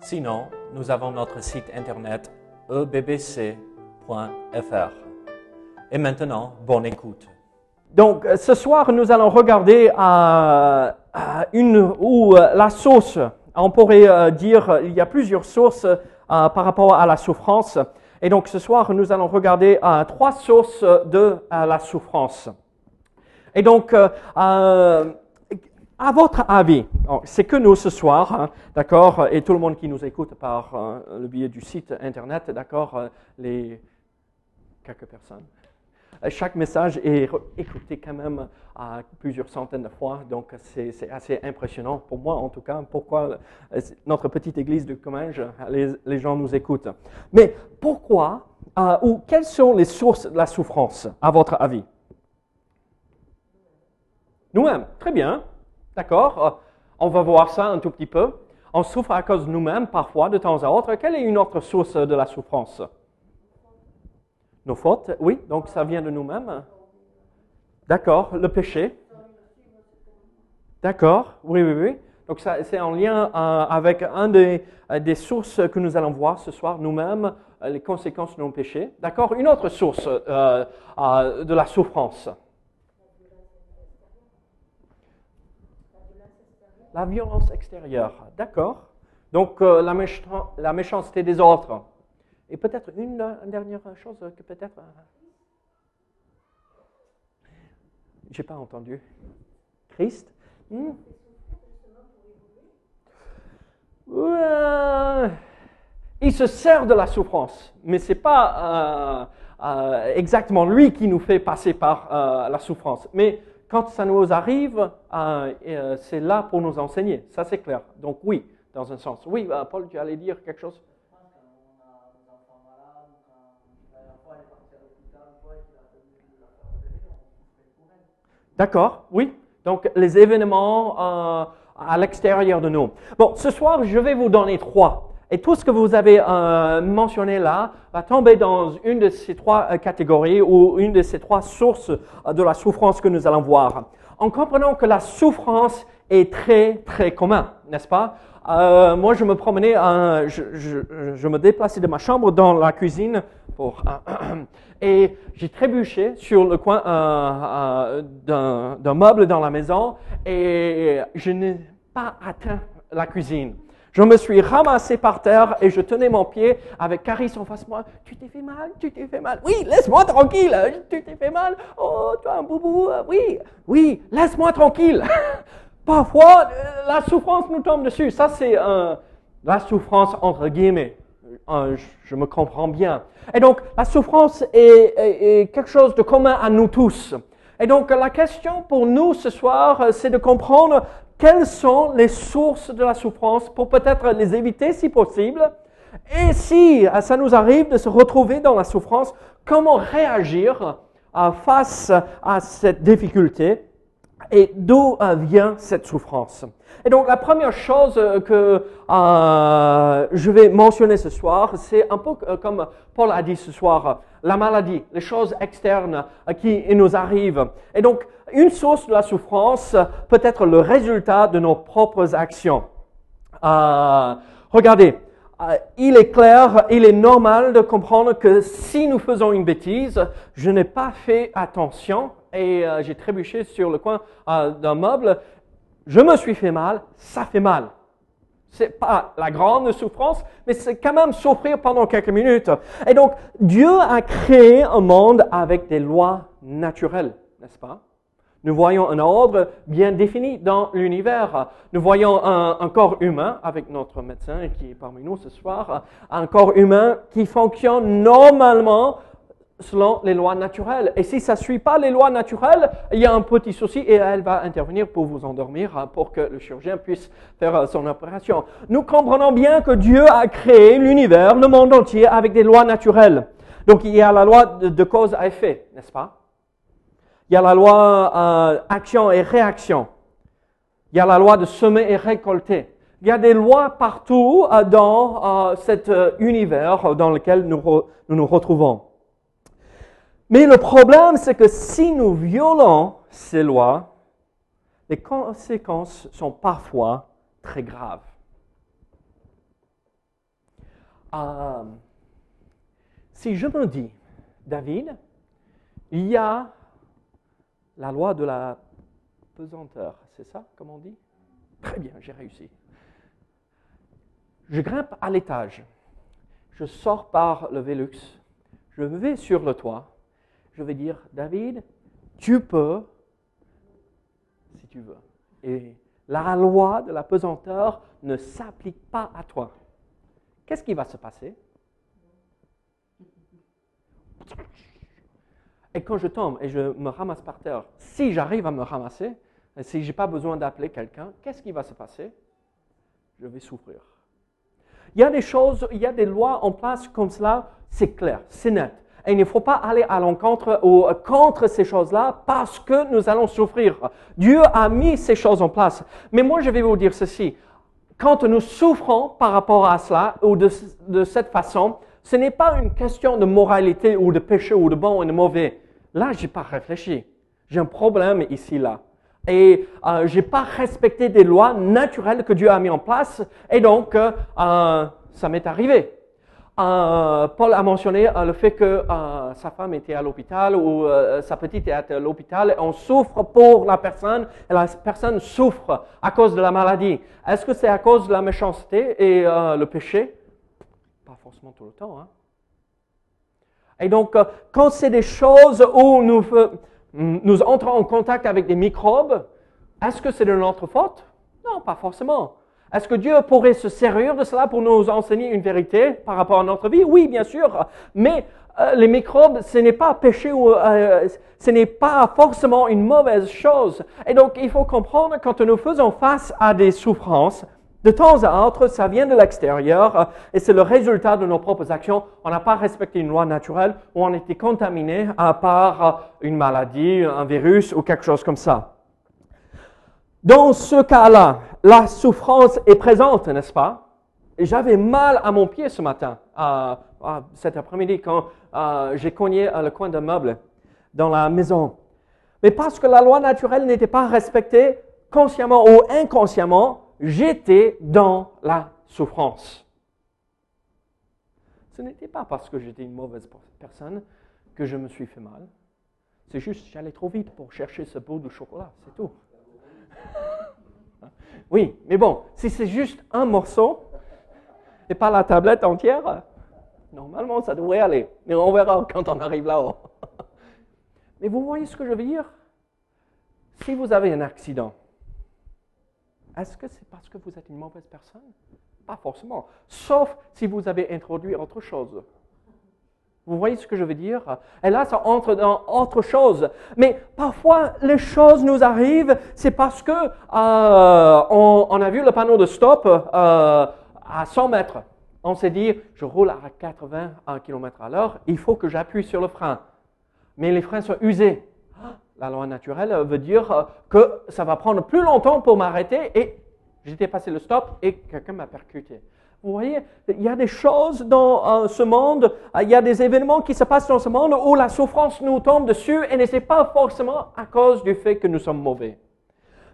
Sinon, nous avons notre site internet ebbc.fr. Et maintenant, bonne écoute. Donc, euh, ce soir, nous allons regarder euh, euh, une ou euh, la source. On pourrait dire il y a plusieurs sources par rapport à la souffrance. Et donc, ce soir, nous allons regarder trois sources de la souffrance. Et donc, à votre avis, bon, c'est que nous ce soir, hein, d'accord, et tout le monde qui nous écoute par euh, le biais du site internet, d'accord, euh, les quelques personnes. Euh, Chaque message est écouté quand même à plusieurs centaines de fois, donc c'est assez impressionnant pour moi en tout cas. Pourquoi euh, notre petite église de Comminges, les, gens nous écoutent. Mais pourquoi euh, ou quelles sont les sources de la souffrance à votre avis? Nous-mêmes, très bien, d'accord. Euh, On va voir ça un tout petit peu. On souffre à cause de nous-mêmes parfois, de temps à autre. Quelle est une autre source de la souffrance? Nos fautes, oui, donc ça vient de nous-mêmes. D'accord, le péché. D'accord, oui, oui, oui. Donc c'est en lien euh, avec un des, euh, des sources que nous allons voir ce soir, nous-mêmes, les conséquences de nos péchés. D'accord, une autre source de la souffrance. La violence extérieure, d'accord? Donc euh, la, méchan- la méchanceté des autres. Et peut-être une, dernière chose que peut-être... euh, J'ai pas entendu. Christ? Hmm? Il se sert de la souffrance, mais c'est pas euh, exactement lui qui nous fait passer par la souffrance. Mais quand ça nous arrive, euh, euh, c'est là pour nous enseigner. Ça, c'est clair. Donc oui, dans un sens. Oui, euh, Paul, tu allais dire quelque chose? D'accord, oui. Donc les événements à l'extérieur de nous. Bon, ce soir, je vais vous donner trois. Et tout ce que vous avez euh, mentionné là va tomber dans une de ces trois euh, catégories ou une de ces trois sources euh, de la souffrance que nous allons voir. En comprenant que la souffrance est très, très commun, n'est-ce pas? Moi, je me promenais, je, me déplaçais de ma chambre dans la cuisine et j'ai trébuché sur le coin d'un meuble dans la maison et je n'ai pas atteint la cuisine. Je me suis ramassé par terre et je tenais mon pied avec Caris en face de moi. Tu t'es fait mal, tu t'es fait mal. Oui, laisse-moi tranquille. Tu t'es fait mal. Oh, tu as un boubou. Oui, oui, laisse-moi tranquille. Parfois, la souffrance nous tombe dessus. Ça, c'est euh, la souffrance entre guillemets. Je, me comprends bien. Et donc, la souffrance est, quelque chose de commun à nous tous. Et donc, la question pour nous ce soir, c'est de comprendre quelles sont les sources de la souffrance pour peut-être les éviter si possible? Et si euh, ça nous arrive de se retrouver dans la souffrance, comment réagir euh, face à cette difficulté? Et d'où euh, vient cette souffrance? Et donc la première chose euh, que euh, je vais mentionner ce soir, c'est un peu euh, comme Paul a dit ce soir, la maladie, les choses externes qui nous arrivent. Et donc une source de la souffrance peut être le résultat de nos propres actions. Euh, regardez, il est clair, il est normal de comprendre que si nous faisons une bêtise, je n'ai pas fait attention et euh, j'ai trébuché sur le coin euh, d'un meuble, je me suis fait mal, ça fait mal. C'est pas la grande souffrance, mais c'est quand même souffrir pendant quelques minutes. Et donc, Dieu a créé un monde avec des lois naturelles, n'est-ce pas? Nous voyons un ordre bien défini dans l'univers. Nous voyons un, un corps humain, avec notre médecin qui est parmi nous ce soir, un corps humain qui fonctionne normalement selon les lois naturelles. Et si ça ne suit pas les lois naturelles, il y a un petit souci et elle va intervenir pour vous endormir, hein, pour que le chirurgien puisse faire euh, son opération. Nous comprenons bien que Dieu a créé l'univers, le monde entier, avec des lois naturelles. Donc il y a la loi de, cause à effet, n'est-ce pas? Il y a la loi euh, action et réaction. Il y a la loi de semer et récolter. Il y a des lois partout euh, dans cet univers dans lequel nous nous retrouvons. Mais le problème, c'est que si nous violons ces lois, les conséquences sont parfois très graves. Euh, si je me dis, David, il y a la loi de la pesanteur, c'est ça, comme on dit? Très bien, j'ai réussi. Je grimpe à l'étage, je sors par le Velux, je vais sur le toit, je vais dire, David, tu peux, si tu veux. Et la loi de la pesanteur ne s'applique pas à toi. Qu'est-ce qui va se passer? Et quand je tombe et je me ramasse par terre, si j'arrive à me ramasser, si je n'ai pas besoin d'appeler quelqu'un, qu'est-ce qui va se passer? Je vais souffrir. Il y a des choses, il y a des lois en place comme cela, c'est clair, c'est net. Et il ne faut pas aller à l'encontre ou contre ces choses-là parce que nous allons souffrir. Dieu a mis ces choses en place. Mais moi, je vais vous dire ceci. Quand nous souffrons par rapport à cela ou de, cette façon, ce n'est pas une question de moralité ou de péché ou de bon ou de mauvais. Là, je n'ai pas réfléchi. J'ai un problème ici, là. Et euh, je n'ai pas respecté des lois naturelles que Dieu a mis en place. Et donc, euh, ça m'est arrivé. Euh, Paul a mentionné euh, le fait que euh, sa femme était à l'hôpital ou sa petite est à l'hôpital. On souffre pour la personne et la personne souffre à cause de la maladie. Est-ce que c'est à cause de la méchanceté et le péché? Pas forcément tout le temps. Hein? Et donc, quand c'est des choses où nous, nous entrons en contact avec des microbes, est-ce que c'est de notre faute? Non, pas forcément. Est-ce que Dieu pourrait se servir de cela pour nous enseigner une vérité par rapport à notre vie? Oui, bien sûr. Mais euh, les microbes, ce n'est pas péché ou euh, ce n'est pas forcément une mauvaise chose. Et donc, il faut comprendre quand nous faisons face à des souffrances, de temps à autre, ça vient de l'extérieur euh, et c'est le résultat de nos propres actions. On n'a pas respecté une loi naturelle ou on a été contaminé par une maladie, un virus ou quelque chose comme ça. Dans ce cas-là, la souffrance est présente, n'est-ce pas? J'avais mal à mon pied ce matin, cet après-midi, quand euh, j'ai cogné le coin d'un meuble dans la maison. Mais parce que la loi naturelle n'était pas respectée, consciemment ou inconsciemment, j'étais dans la souffrance. Ce n'était pas parce que j'étais une mauvaise personne que je me suis fait mal. C'est juste j'allais trop vite pour chercher ce bout de chocolat, c'est tout. Oui, mais bon, si c'est juste un morceau et pas la tablette entière, normalement ça devrait aller. Mais on verra quand on arrive là-haut. Mais vous voyez ce que je veux dire? Si vous avez un accident, est-ce que c'est parce que vous êtes une mauvaise personne? Pas forcément. Sauf si vous avez introduit autre chose. Vous voyez ce que je veux dire? Et là, ça entre dans autre chose. Mais parfois, les choses nous arrivent, c'est parce que euh, on, a vu le panneau de stop euh, à 100 mètres. On s'est dit, je roule à 80 km à l'heure, il faut que j'appuie sur le frein. Mais les freins sont usés. La loi naturelle veut dire que ça va prendre plus longtemps pour m'arrêter et j'étais passé le stop et quelqu'un m'a percuté. Vous voyez, il y a des choses dans euh, ce monde, euh, il y a des événements qui se passent dans ce monde où la souffrance nous tombe dessus et ce n'est pas forcément à cause du fait que nous sommes mauvais.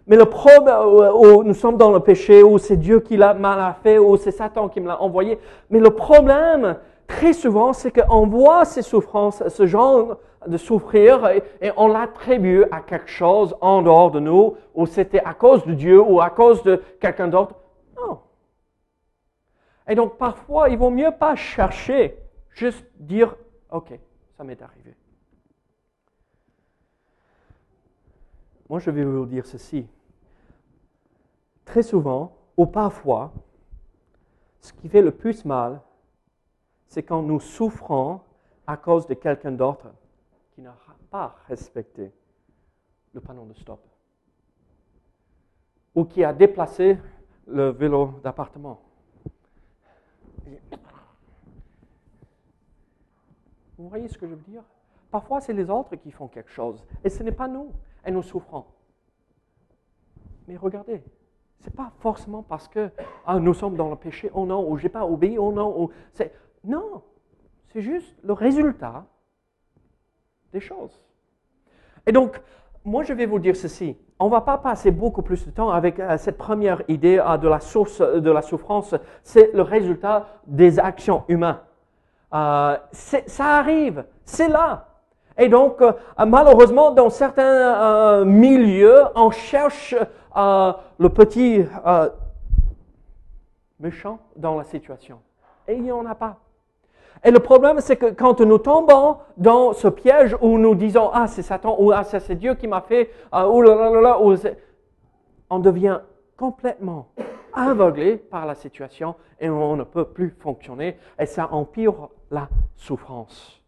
Mais le problème euh, où nous sommes dans le péché, où c'est Dieu qui l'a mal fait, ou c'est Satan qui me l'a envoyé. Mais le problème, très souvent, c'est qu'on voit ces souffrances, ce genre de souffrir, et, et on l'attribue à quelque chose en dehors de nous, ou c'était à cause de Dieu, ou à cause de quelqu'un d'autre. Et donc parfois, il vaut mieux pas chercher, juste dire, OK, ça m'est arrivé. Moi, je vais vous dire ceci. Très souvent, ou parfois, ce qui fait le plus mal, c'est quand nous souffrons à cause de quelqu'un d'autre qui n'a pas respecté le panneau de stop ou qui a déplacé le vélo d'appartement. Vous voyez ce que je veux dire? Parfois, c'est les autres qui font quelque chose et ce n'est pas nous et nous souffrons. Mais regardez, ce n'est pas forcément parce que ah, nous sommes dans le péché, oh non, ou j'ai pas obéi, oh non. Ou, non, c'est juste le résultat des choses. Et donc, moi, je vais vous dire ceci. On ne va pas passer beaucoup plus de temps avec euh, cette première idée euh, de la source de la souffrance. C'est le résultat des actions humaines. Euh, ça arrive, c'est là. Et donc, malheureusement, dans certains milieux, on cherche le petit méchant dans la situation. Et il n'y en a pas. Et le problème, c'est que quand nous tombons dans ce piège où nous disons Ah, c'est Satan, ou Ah, c'est Dieu qui m'a fait, ah, ou là, là, là, on devient complètement aveuglé par la situation et on ne peut plus fonctionner et ça empire la souffrance.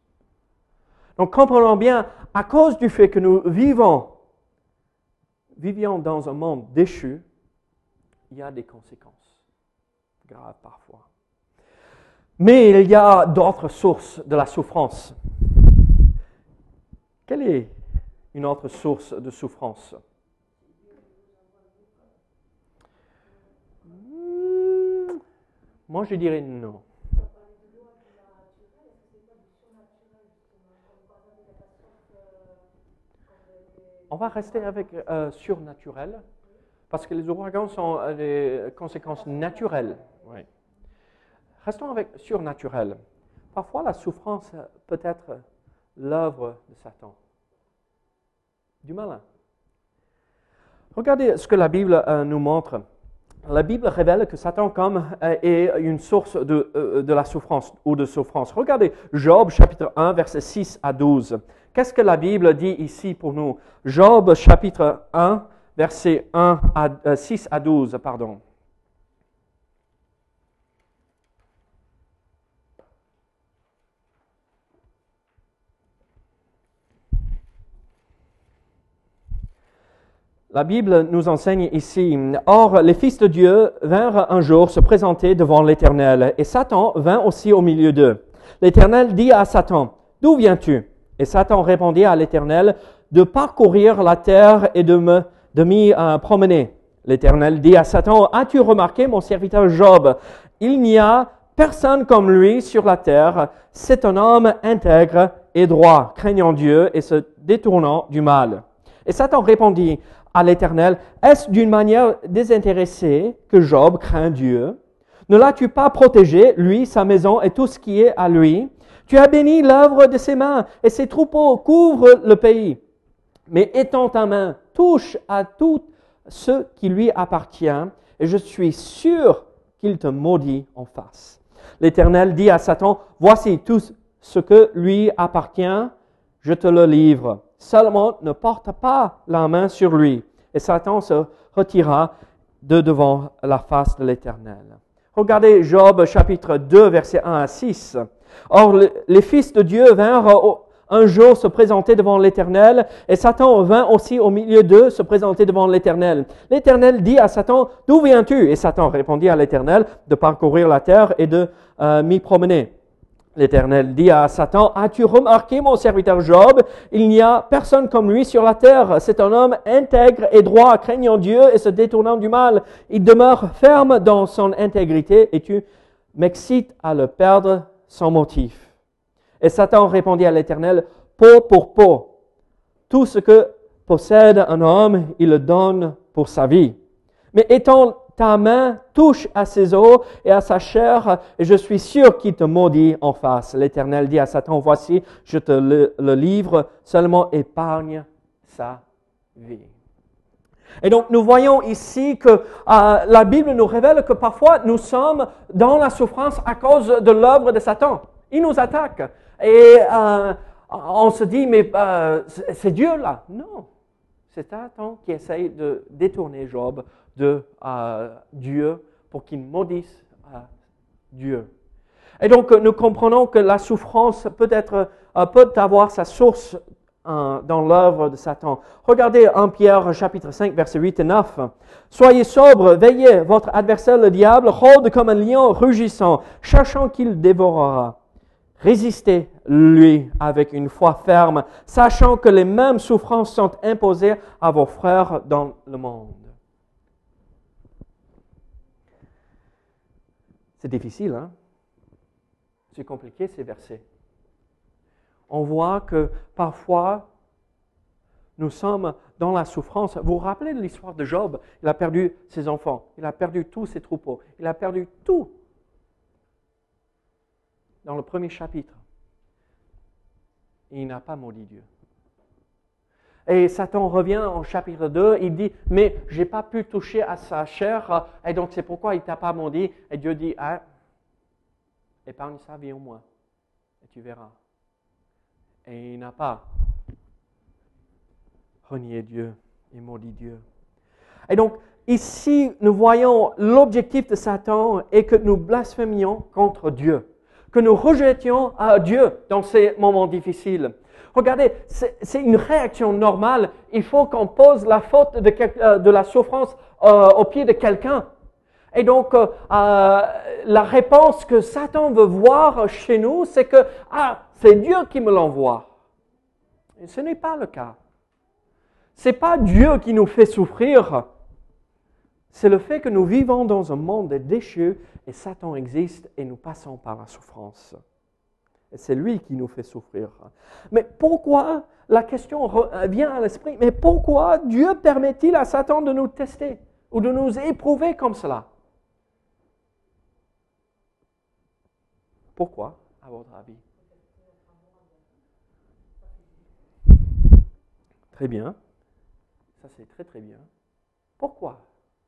Donc comprenons bien, à cause du fait que nous vivons, vivions dans un monde déchu, il y a des conséquences graves parfois. Mais il y a d'autres sources de la souffrance. Quelle est une autre source de souffrance? Hmm, Moi, je dirais non. On va rester avec euh, surnaturel, parce que les ouragans sont des conséquences naturelles. Oui. Restons avec surnaturel. Parfois, la souffrance peut être l'œuvre de Satan, du malin. Regardez ce que la Bible euh, nous montre. La Bible révèle que Satan comme euh, est une source de, euh, de, la souffrance ou de souffrance. Regardez Job chapitre 1 verset 6 à 12. Qu'est-ce que la Bible dit ici pour nous? Job chapitre 1 verset 1 à, 6 à 12, pardon. La Bible nous enseigne ici, Or les fils de Dieu vinrent un jour se présenter devant l'Éternel, et Satan vint aussi au milieu d'eux. L'Éternel dit à Satan, D'où viens-tu? Et Satan répondit à l'Éternel, De parcourir la terre et de me m'y euh, promener. L'Éternel dit à Satan, As-tu remarqué mon serviteur Job? Il n'y a personne comme lui sur la terre. C'est un homme intègre et droit, craignant Dieu et se détournant du mal. Et Satan répondit, l'Éternel, est-ce d'une manière désintéressée que Job craint Dieu? Ne l'as-tu pas protégé, lui, sa maison et tout ce qui est à lui? Tu as béni l'œuvre de ses mains et ses troupeaux couvrent le pays. Mais étends ta main, touche à tout ce qui lui appartient, et je suis sûr qu'il te maudit en face. L'Éternel dit à Satan, voici tout ce que lui appartient, je te le livre. Seulement ne porte pas la main sur lui. Et Satan se retira de devant la face de l'Éternel. Regardez Job chapitre 2, versets 1 à 6. Or, les fils de Dieu vinrent un jour se présenter devant l'Éternel, et Satan vint aussi au milieu d'eux se présenter devant l'Éternel. L'Éternel dit à Satan, D'où viens-tu? Et Satan répondit à l'Éternel, de parcourir la terre et de euh, m'y promener. L'Éternel dit à Satan, As-tu remarqué mon serviteur Job? Il n'y a personne comme lui sur la terre. C'est un homme intègre et droit, craignant Dieu et se détournant du mal. Il demeure ferme dans son intégrité et tu m'excites à le perdre sans motif. Et Satan répondit à l'Éternel, Peau pour peau. Tout ce que possède un homme, il le donne pour sa vie. Mais étant ta main touche à ses os et à sa chair, et je suis sûr qu'il te maudit en face. L'Éternel dit à Satan, voici, je te le, livre, seulement épargne sa vie. Et donc nous voyons ici que euh, la Bible nous révèle que parfois nous sommes dans la souffrance à cause de l'œuvre de Satan. Il nous attaque. Et euh, on se dit, mais euh, c'est Dieu là. Non, c'est Satan qui essaye de détourner Job de Dieu pour qu'il maudisse Dieu. Et donc, nous comprenons que la souffrance peut, euh, peut avoir sa source euh, dans l'œuvre de Satan. Regardez 1 Pierre chapitre 5 versets 8 et 9. Soyez sobres, veillez, votre adversaire le diable rôde comme un lion rugissant, cherchant qu'il dévorera. Résistez lui avec une foi ferme, sachant que les mêmes souffrances sont imposées à vos frères dans le monde. C'est difficile, hein? C'est compliqué ces versets. On voit que parfois, nous sommes dans la souffrance. Vous vous rappelez de l'histoire de Job? Il a perdu ses enfants, il a perdu tous ses troupeaux, il a perdu tout dans le premier chapitre. Il n'a pas maudit Dieu. Et Satan revient en chapitre 2, il dit, mais je n'ai pas pu toucher à sa chair, et donc c'est pourquoi il t'a pas maudit. Et Dieu dit, ah, épargne sa vie au moins, et tu verras. Et il n'a pas renié Dieu et maudit Dieu. Et donc, ici, nous voyons l'objectif de Satan est que nous blasphémions contre Dieu, que nous rejetions à Dieu dans ces moments difficiles. Regardez, c'est une réaction normale. Il faut qu'on pose la faute de, euh, la souffrance euh, au pied de quelqu'un. Et donc, euh, la réponse que Satan veut voir chez nous, c'est que, ah, c'est Dieu qui me l'envoie. Ce n'est pas le cas. C'est pas Dieu qui nous fait souffrir. C'est le fait que nous vivons dans un monde déchu et Satan existe et nous passons par la souffrance. Et c'est lui qui nous fait souffrir. Mais pourquoi, la question vient à l'esprit, mais pourquoi Dieu permet-il à Satan de nous tester ou de nous éprouver comme cela? Pourquoi, à votre avis? Très bien. Ça, c'est très, très bien. Pourquoi?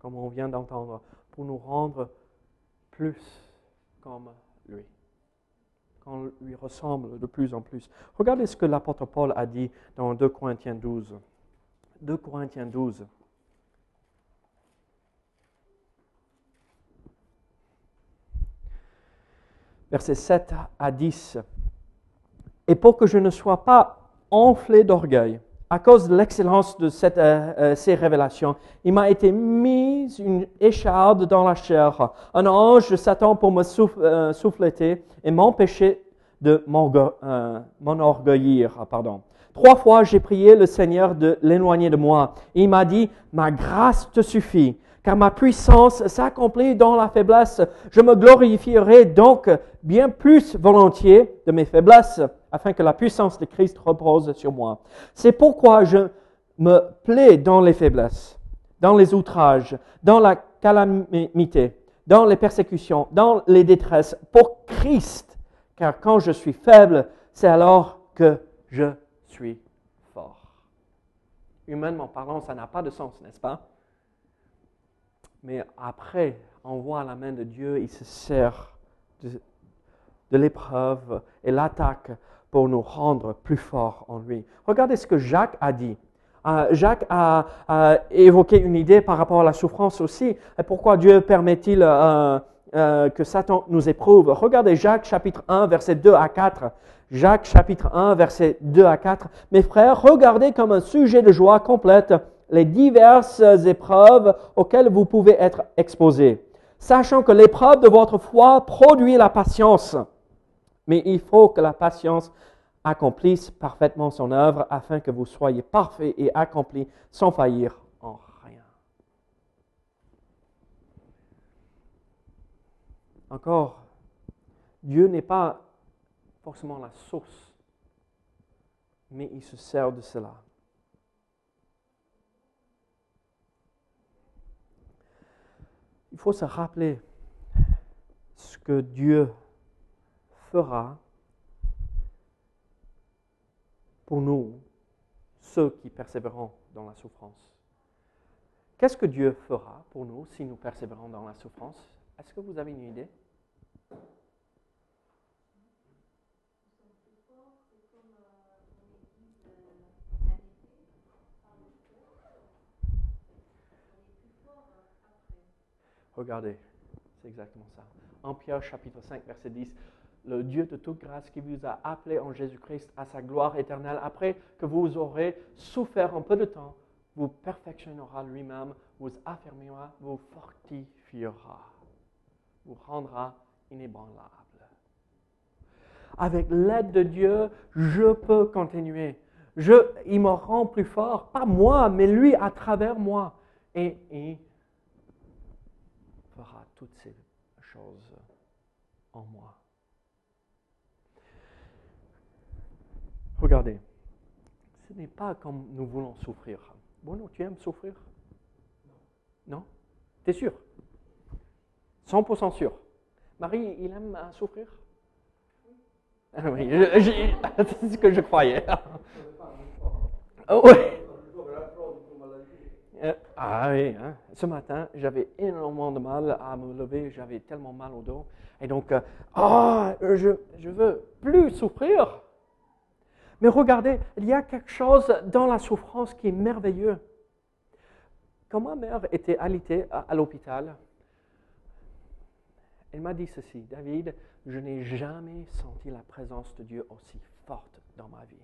comme on vient d'entendre, pour nous rendre plus comme lui, qu'on lui ressemble de plus en plus. Regardez ce que l'apôtre Paul a dit dans 2 Corinthiens 12. 2 Corinthiens 12. Versets 7 à 10. Et pour que je ne sois pas enflé d'orgueil, à cause de l'excellence de cette, euh, euh, ces révélations, il m'a été mise une écharde dans la chair, un ange de Satan pour me euh, souffleter et m'empêcher de m'enorgueillir. Pardon. Trois fois, j'ai prié le Seigneur de l'éloigner de moi. il m'a dit, ma grâce te suffit, car ma puissance s'accomplit dans la faiblesse. Je me glorifierai donc bien plus volontiers de mes faiblesses afin que la puissance de Christ repose sur moi. C'est pourquoi je me plais dans les faiblesses, dans les outrages, dans la calamité, dans les persécutions, dans les détresses, pour Christ. Car quand je suis faible, c'est alors que je suis fort. Humainement parlant, ça n'a pas de sens, n'est-ce pas? Mais après, on voit la main de Dieu, il se sert de, l'épreuve et l'attaque pour nous rendre plus forts en lui. Regardez ce que Jacques a dit. Euh, Jacques a, évoqué une idée par rapport à la souffrance aussi. Et pourquoi Dieu permet-il euh, euh, que Satan nous éprouve? Regardez Jacques chapitre 1, verset 2 à 4. Jacques chapitre 1, verset 2 à 4. Mes frères, regardez comme un sujet de joie complète les diverses épreuves auxquelles vous pouvez être exposés, sachant que l'épreuve de votre foi produit la patience. Mais il faut que la patience accomplisse parfaitement son œuvre afin que vous soyez parfaits et accomplis sans faillir en rien. Encore, Dieu n'est pas forcément la source, mais il se sert de cela. Il faut se rappeler ce que Dieu fera pour nous, ceux qui persévéreront dans la souffrance. Qu'est-ce que Dieu fera pour nous si nous persévérons dans la souffrance? Est-ce que vous avez une idée? Regardez, c'est exactement ça. En Pierre chapitre 5, verset 10, le Dieu de toute grâce qui vous a appelé en Jésus-Christ à sa gloire éternelle, après que vous aurez souffert un peu de temps, vous perfectionnera lui-même, vous affirmera, vous fortifiera, vous rendra inébranlable. Avec l'aide de Dieu, je peux continuer. Il me rend plus fort, pas moi, mais lui à travers moi. Et, et fera toutes ces choses en moi. Regardez, ce n'est pas comme nous voulons souffrir. Bon, tu aimes souffrir? Non T'es sûr? 100% sûr. Marie, il aime euh, souffrir? Ah Oui, c'est ce que je croyais. oui. Euh, ah oui, hein. ce matin, j'avais énormément de mal à me lever, j'avais tellement mal au dos. Et donc, euh, ah, je ne veux plus souffrir. Mais regardez, il y a quelque chose dans la souffrance qui est merveilleux. Quand ma mère était alitée à, l'hôpital, elle m'a dit ceci, David, je n'ai jamais senti la présence de Dieu aussi forte dans ma vie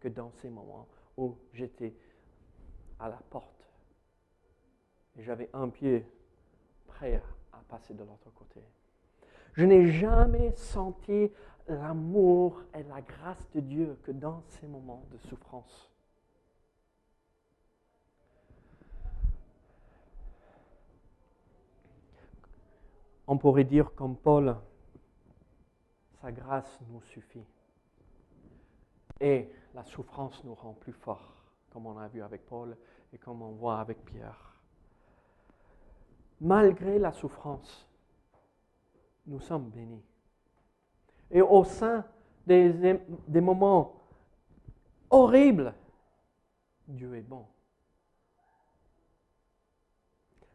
que dans ces moments où j'étais à la porte et j'avais un pied prêt à passer de l'autre côté. Je n'ai jamais senti l'amour et la grâce de Dieu que dans ces moments de souffrance. On pourrait dire comme Paul, sa grâce nous suffit. Et la souffrance nous rend plus forts, comme on a vu avec Paul et comme on voit avec Pierre. Malgré la souffrance, nous sommes bénis. Et au sein des, des moments horribles, Dieu est bon.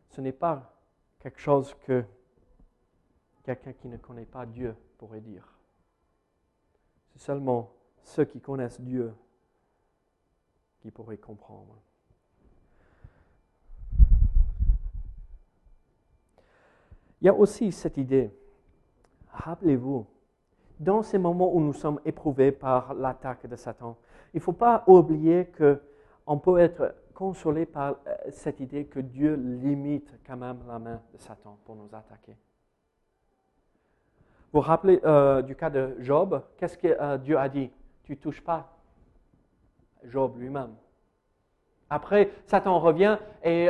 Ce n'est pas quelque chose que quelqu'un qui ne connaît pas Dieu pourrait dire. C'est seulement ceux qui connaissent Dieu qui pourraient comprendre. Il y a aussi cette idée, rappelez-vous, dans ces moments où nous sommes éprouvés par l'attaque de Satan, il ne faut pas oublier qu'on peut être consolé par euh, cette idée que Dieu limite quand même la main de Satan pour nous attaquer. Vous vous rappelez euh, du cas de Job? Qu'est-ce que euh, Dieu a dit? Tu touches pas Job lui-même. Après, Satan revient et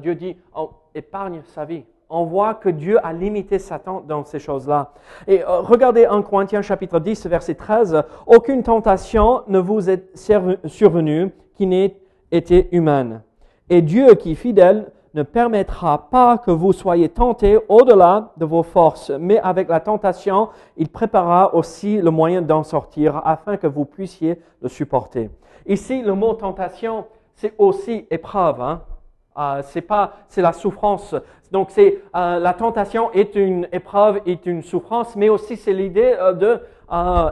Dieu dit oh, épargne sa vie on voit que Dieu a limité Satan dans ces choses-là. Et euh, regardez en Corinthiens chapitre 10, verset 13, Aucune tentation ne vous est survenue qui n'ait été humaine. Et Dieu qui est fidèle ne permettra pas que vous soyez tentés au-delà de vos forces, mais avec la tentation, il préparera aussi le moyen d'en sortir afin que vous puissiez le supporter. Ici, le mot tentation, c'est aussi épreuve. Hein? Euh, c'est pas, c'est la souffrance. Donc c'est euh, la tentation est une épreuve, est une souffrance, mais aussi c'est l'idée euh, de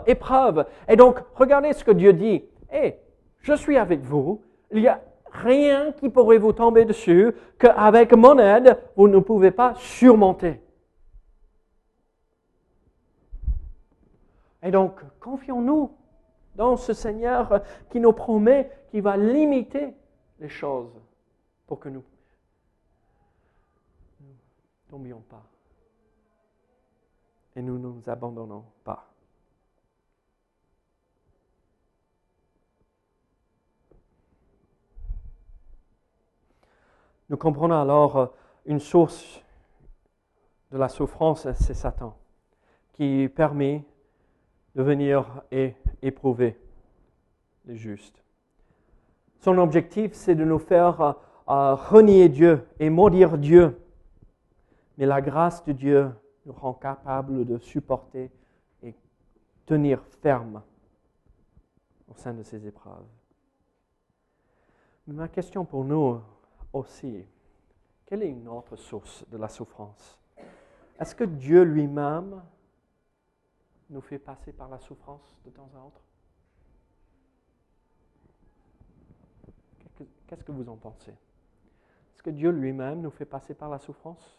épreuve. Et donc regardez ce que Dieu dit. Eh, je suis avec vous. Il n'y a rien qui pourrait vous tomber dessus qu'avec mon aide vous ne pouvez pas surmonter. Et donc confions-nous dans ce Seigneur qui nous promet qu'il va limiter les choses pour que nous tombions pas et nous ne nous abandonnons pas. Nous comprenons alors euh, une source de la souffrance, c'est Satan, qui permet de venir et éprouver les justes. Son objectif, c'est de nous faire euh, à renier Dieu et maudire Dieu. Mais la grâce de Dieu nous rend capables de supporter et tenir ferme au sein de ces épreuves. Mais ma question pour nous aussi, quelle est une autre source de la souffrance? Est-ce que Dieu lui-même nous fait passer par la souffrance de temps à autre? Qu'est-ce que vous en pensez? Est-ce que Dieu lui-même nous fait passer par la souffrance?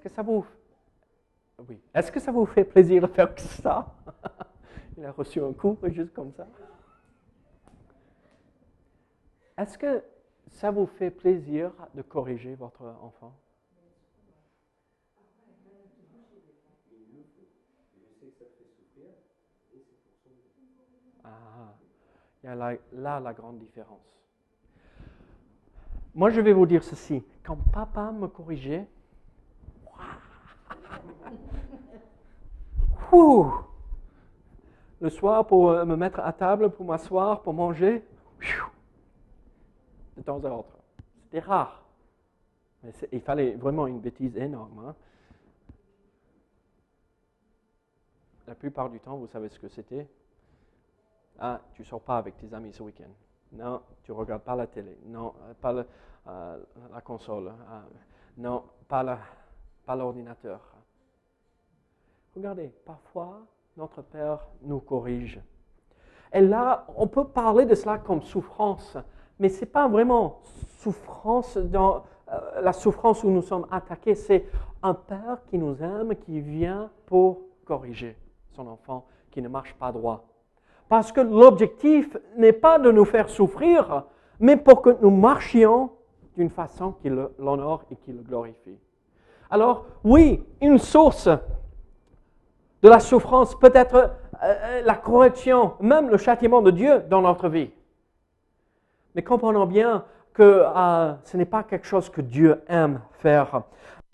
est-ce que ça vous... Oui. Est-ce que ça vous fait plaisir de faire ça? Il a reçu un coup juste comme ça. Est-ce que ça vous fait plaisir de corriger votre enfant? Ah, il y a là, là, la grande différence. Moi, je vais vous dire ceci. Quand papa me corrigeait, le soir pour me mettre à table, pour m'asseoir, pour manger, de temps à autre. C'était rare. Il fallait vraiment une bêtise énorme. Hein. La plupart du temps, vous savez ce que c'était? Ah, tu ne sors pas avec tes amis ce week-end. Non, tu ne regardes pas la télé. Non, pas euh, la console. Ah, non, pas l'ordinateur. Regardez, parfois, notre Père nous corrige. Et là, on peut parler de cela comme souffrance mais ce n'est pas vraiment souffrance dans euh, la souffrance où nous sommes attaqués, c'est un père qui nous aime, qui vient pour corriger son enfant qui ne marche pas droit. Parce que l'objectif n'est pas de nous faire souffrir, mais pour que nous marchions d'une façon qui l'honore et qui le glorifie. Alors, oui, une source de la souffrance peut être euh, euh, la correction, même le châtiment de Dieu dans notre vie. Mais comprenons bien que euh, ce n'est pas quelque chose que Dieu aime faire.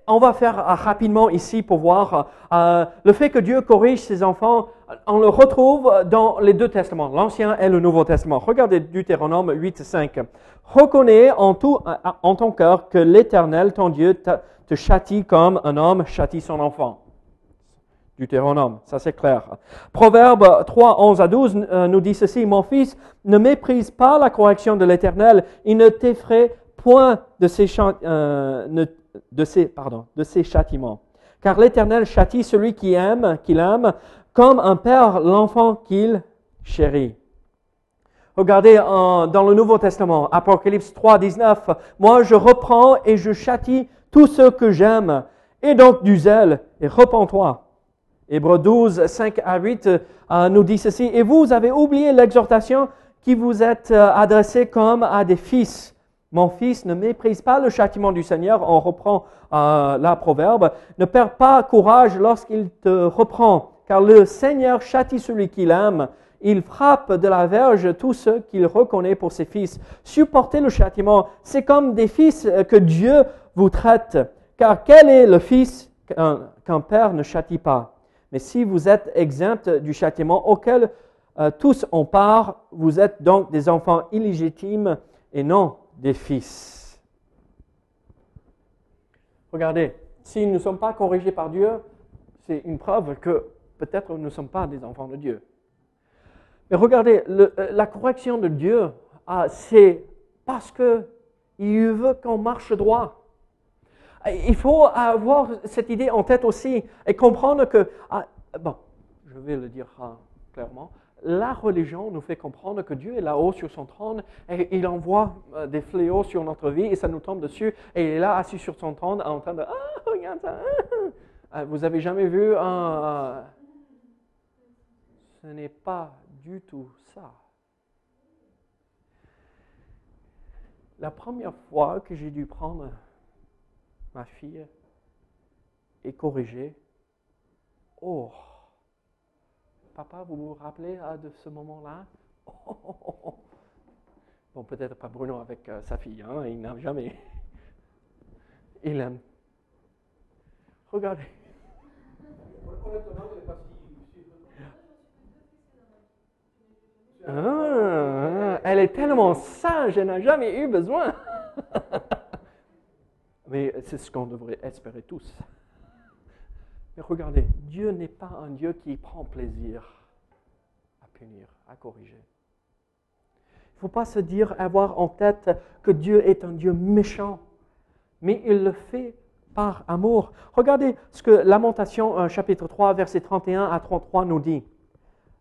On va faire rapidement ici pour voir le fait que Dieu corrige ses enfants. On le retrouve dans les deux testaments, l'Ancien et le Nouveau Testament. Regardez Deutéronome 8, 5. Reconnais en, tout, en ton cœur que l'Éternel, ton Dieu, te châtie comme un homme châtie son enfant. Deutéronome, ça c'est clair. Proverbe 3, 11 à 12 euh, nous dit ceci, Mon fils, ne méprise pas la correction de l'Éternel, il ne t'effraie point de ses, euh, de, ses, pardon, de ses châtiments. Car l'Éternel châtie celui qui aime, qu'il aime, comme un père l'enfant qu'il chérit. Regardez dans le Nouveau Testament, Apocalypse 3, 19, Moi je reprends et je châtie tous ceux que j'aime, et donc du zèle, et repens-toi. Hébreux 12, 5 à 8 euh, nous dit ceci. Et vous avez oublié l'exhortation qui vous est euh, adressée comme à des fils. Mon fils, ne méprise pas le châtiment du Seigneur. On reprend euh, la proverbe. Ne perds pas courage lorsqu'il te reprend, car le Seigneur châtie celui qu'il aime. Il frappe de la verge tous ceux qu'il reconnaît pour ses fils. Supportez le châtiment. C'est comme des fils que Dieu vous traite. Car quel est le fils qu'un père ne châtie pas? Mais si vous êtes exempt du châtiment auquel euh, tous ont part, vous êtes donc des enfants illégitimes et non des fils. Regardez, si nous ne sommes pas corrigés par Dieu, c'est une preuve que peut-être nous ne sommes pas des enfants de Dieu. Mais regardez, euh, la correction de Dieu, ah, c'est parce qu'il veut qu'on marche droit. Il faut avoir cette idée en tête aussi et comprendre que, ah, bon, je vais le dire ah, clairement, la religion nous fait comprendre que Dieu est là-haut sur son trône et il envoie euh, des fléaux sur notre vie et ça nous tombe dessus et il est là assis sur son trône en train de Ah, regarde ça. Ah. Vous avez jamais vu un. ce n'est pas du tout ça. La première fois que j'ai dû prendre ma fille et corriger, oh, papa, vous vous rappelez ah, de ce moment-là? Bon, peut-être pas Bruno avec euh, sa fille, hein, il n'a jamais. Il aime. Regardez. Ah, elle est tellement sage, elle n'a jamais eu besoin. Mais c'est ce qu'on devrait espérer tous. Mais regardez, Dieu n'est pas un Dieu qui prend plaisir à punir, à corriger. Il ne faut pas se dire, avoir en tête que Dieu est un Dieu méchant, mais il le fait par amour. Regardez ce que Lamentation euh, chapitre 3, verset 31 à 33 nous dit.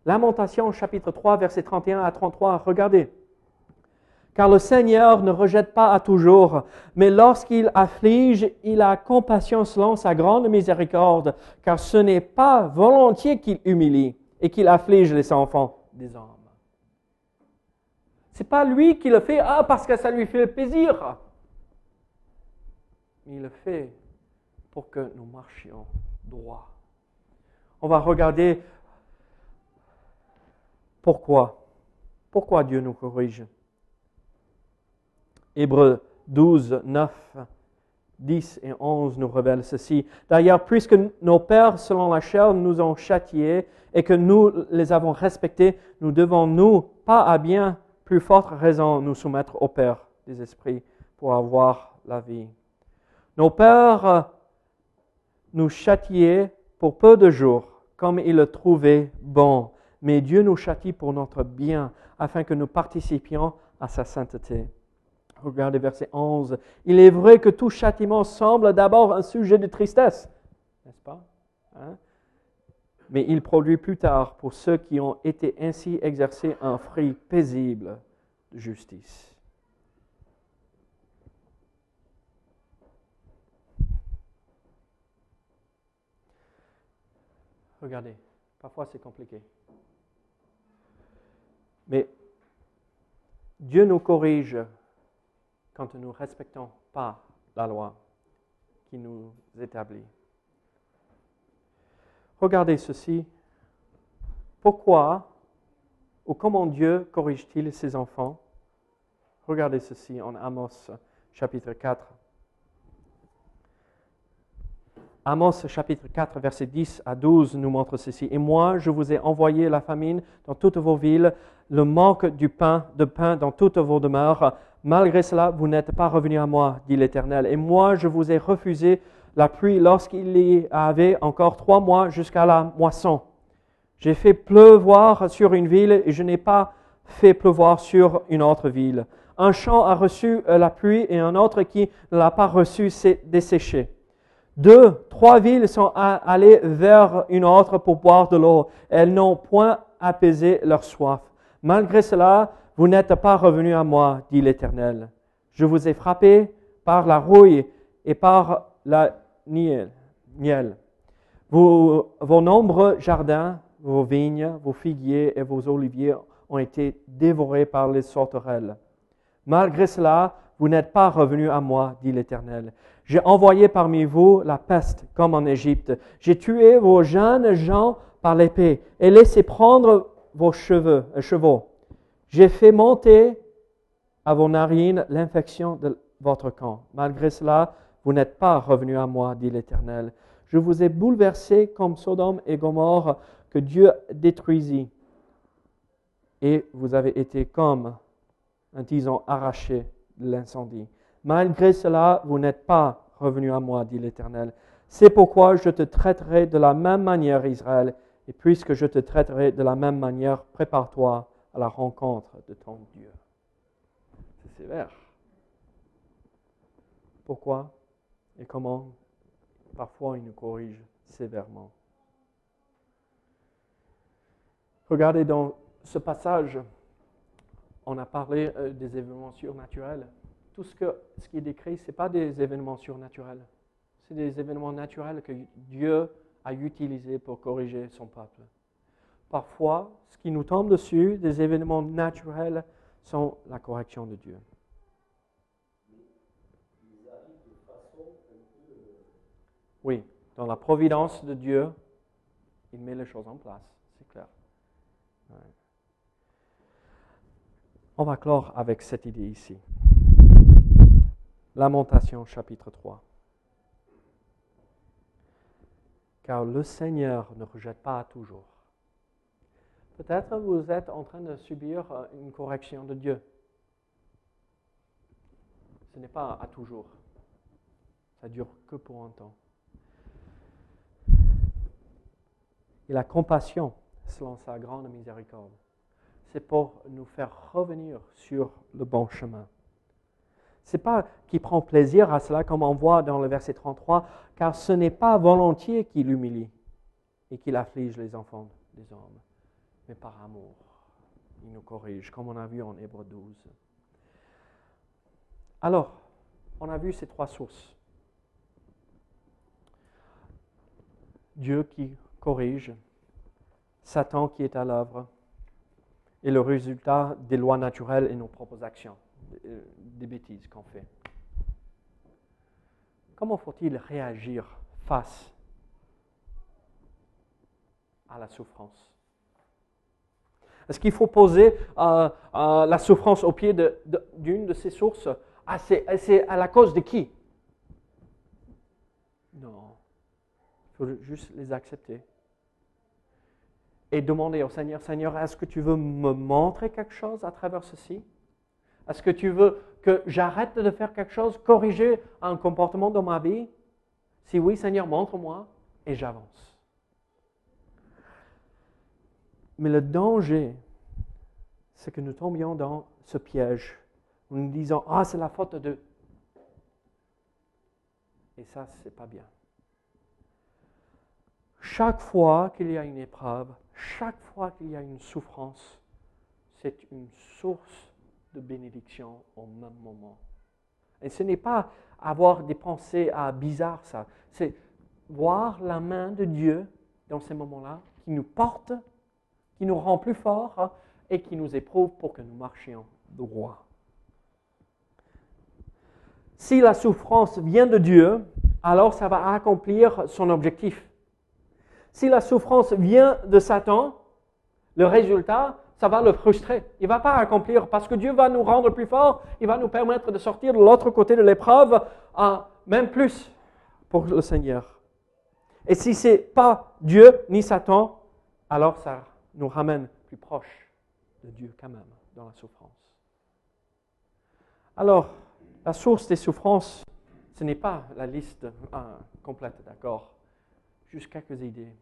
Lamentation chapitre 3, verset 31 à 33, regardez. Car le Seigneur ne rejette pas à toujours, mais lorsqu'il afflige, il a compassion selon sa grande miséricorde, car ce n'est pas volontiers qu'il humilie et qu'il afflige les enfants des hommes. C'est pas lui qui le fait, ah, parce que ça lui fait plaisir. Mais il le fait pour que nous marchions droit. On va regarder pourquoi. Pourquoi Dieu nous corrige. Hébreux 12, 9, 10 et 11 nous révèlent ceci. D'ailleurs, puisque nos pères, selon la chair, nous ont châtiés et que nous les avons respectés, nous devons, nous, pas à bien plus forte raison, nous soumettre au Père des esprits pour avoir la vie. Nos pères nous châtiaient pour peu de jours, comme ils le trouvaient bon, mais Dieu nous châtie pour notre bien, afin que nous participions à sa sainteté. Regardez verset 11. Il est vrai que tout châtiment semble d'abord un sujet de tristesse, n'est-ce pas hein? Mais il produit plus tard pour ceux qui ont été ainsi exercés un fruit paisible de justice. Regardez, parfois c'est compliqué. Mais Dieu nous corrige quand nous ne respectons pas la loi qui nous établit. Regardez ceci. Pourquoi ou comment Dieu corrige-t-il ses enfants? Regardez ceci en Amos chapitre 4. Amos chapitre 4, verset 10 à 12 nous montre ceci. Et moi, je vous ai envoyé la famine dans toutes vos villes, le manque du pain, de pain dans toutes vos demeures. Malgré cela, vous n'êtes pas revenus à moi, dit l'Éternel. Et moi, je vous ai refusé la pluie lorsqu'il y avait encore trois mois jusqu'à la moisson. J'ai fait pleuvoir sur une ville et je n'ai pas fait pleuvoir sur une autre ville. Un champ a reçu la pluie et un autre qui ne l'a pas reçu s'est desséché. Deux, trois villes sont allées vers une autre pour boire de l'eau. Elles n'ont point apaisé leur soif. Malgré cela, vous n'êtes pas revenus à moi, dit l'Éternel. Je vous ai frappé par la rouille et par la. Vos, vos nombreux jardins, vos vignes, vos figuiers et vos oliviers ont été dévorés par les sauterelles. Malgré cela, vous n'êtes pas revenus à moi, dit l'Éternel. J'ai envoyé parmi vous la peste, comme en Égypte. J'ai tué vos jeunes gens par l'épée et laissé prendre vos cheveux, euh, chevaux. J'ai fait monter à vos narines l'infection de votre camp. Malgré cela, vous n'êtes pas revenus à moi, dit l'Éternel. Je vous ai bouleversé comme Sodome et Gomorre que Dieu détruisit. Et vous avez été comme un tison arraché de l'incendie. Malgré cela, vous n'êtes pas revenu à moi, dit l'Éternel. C'est pourquoi je te traiterai de la même manière, Israël, et puisque je te traiterai de la même manière, prépare-toi à la rencontre de ton Dieu. C'est sévère. Pourquoi et comment Parfois, il nous corrige sévèrement. Regardez dans ce passage, on a parlé euh, des événements surnaturels tout ce, que, ce qui est décrit, ce n'est pas des événements surnaturels. C'est des événements naturels que Dieu a utilisés pour corriger son peuple. parfois, ce qui nous tombe dessus, des événements naturels, sont la correction de Dieu. Oui, dans la providence de Dieu, il met les choses en place, c'est clair. On va clore avec cette idée ici. Lamentation chapitre 3. Car le Seigneur ne rejette pas toujours. Peut-être vous êtes en train de subir euh, une correction de Dieu. Ce n'est pas à toujours. Ça dure que pour un temps. Il a compassion selon sa grande miséricorde. C'est pour nous faire revenir sur le bon chemin. N'est pas qu'il prend plaisir à cela, comme on voit dans le verset 33, car ce n'est pas volontiers qu'il humilie et qu'il afflige les enfants des hommes, mais par amour. Il nous corrige, comme on a vu en Hébreu 12. Alors, on a vu ces trois sources. Dieu qui corrige, Satan qui est à l'œuvre, et le résultat des lois naturelles et nos propres actions, des bêtises qu'on fait. Comment faut-il réagir face à la souffrance? Est-ce qu'il faut poser euh, euh, la souffrance au pied d'une de, ces sources? Ah, C'est à la cause de qui? Non. Il faut juste les accepter. Et demander au Seigneur, Seigneur, est-ce que tu veux me montrer quelque chose à travers ceci? Est-ce que tu veux que j'arrête de faire quelque chose, corriger un comportement dans ma vie? Si oui, Seigneur, montre-moi et j'avance. Mais le danger, c'est que nous tombions dans ce piège en nous disant, ah, c'est la faute de... Et ça, c'est pas bien. Chaque fois qu'il y a une épreuve, chaque fois qu'il y a une souffrance, c'est une source de bénédiction au même moment. Et ce n'est pas avoir des pensées à bizarre, ça. C'est voir la main de Dieu dans ces moments-là qui nous porte, qui nous rend plus forts hein, et qui nous éprouve pour que nous marchions droit. Si la souffrance vient de Dieu, alors ça va accomplir son objectif. Si la souffrance vient de Satan, le résultat, ça va le frustrer. Il ne va pas accomplir parce que Dieu va nous rendre plus forts. Il va nous permettre de sortir de l'autre côté de l'épreuve, même plus pour le Seigneur. Et si ce n'est pas Dieu ni Satan, alors ça nous ramène plus proche de Dieu quand même dans la souffrance. Alors, la source des souffrances, ce n'est pas la liste complète, d'accord Juste quelques idées.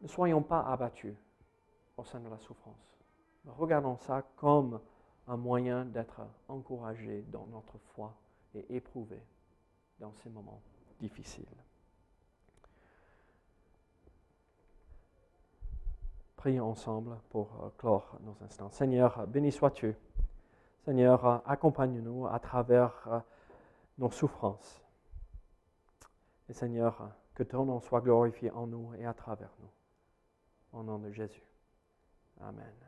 Ne soyons pas abattus au sein de la souffrance. Regardons ça comme un moyen d'être encouragé dans notre foi et éprouvé dans ces moments difficiles. Prions ensemble pour euh, clore nos instants. Seigneur, béni sois-tu. Seigneur, accompagne-nous à travers euh, nos souffrances. Et Seigneur, que ton nom soit glorifié en nous et à travers nous. Au nom de Jésus. Amen.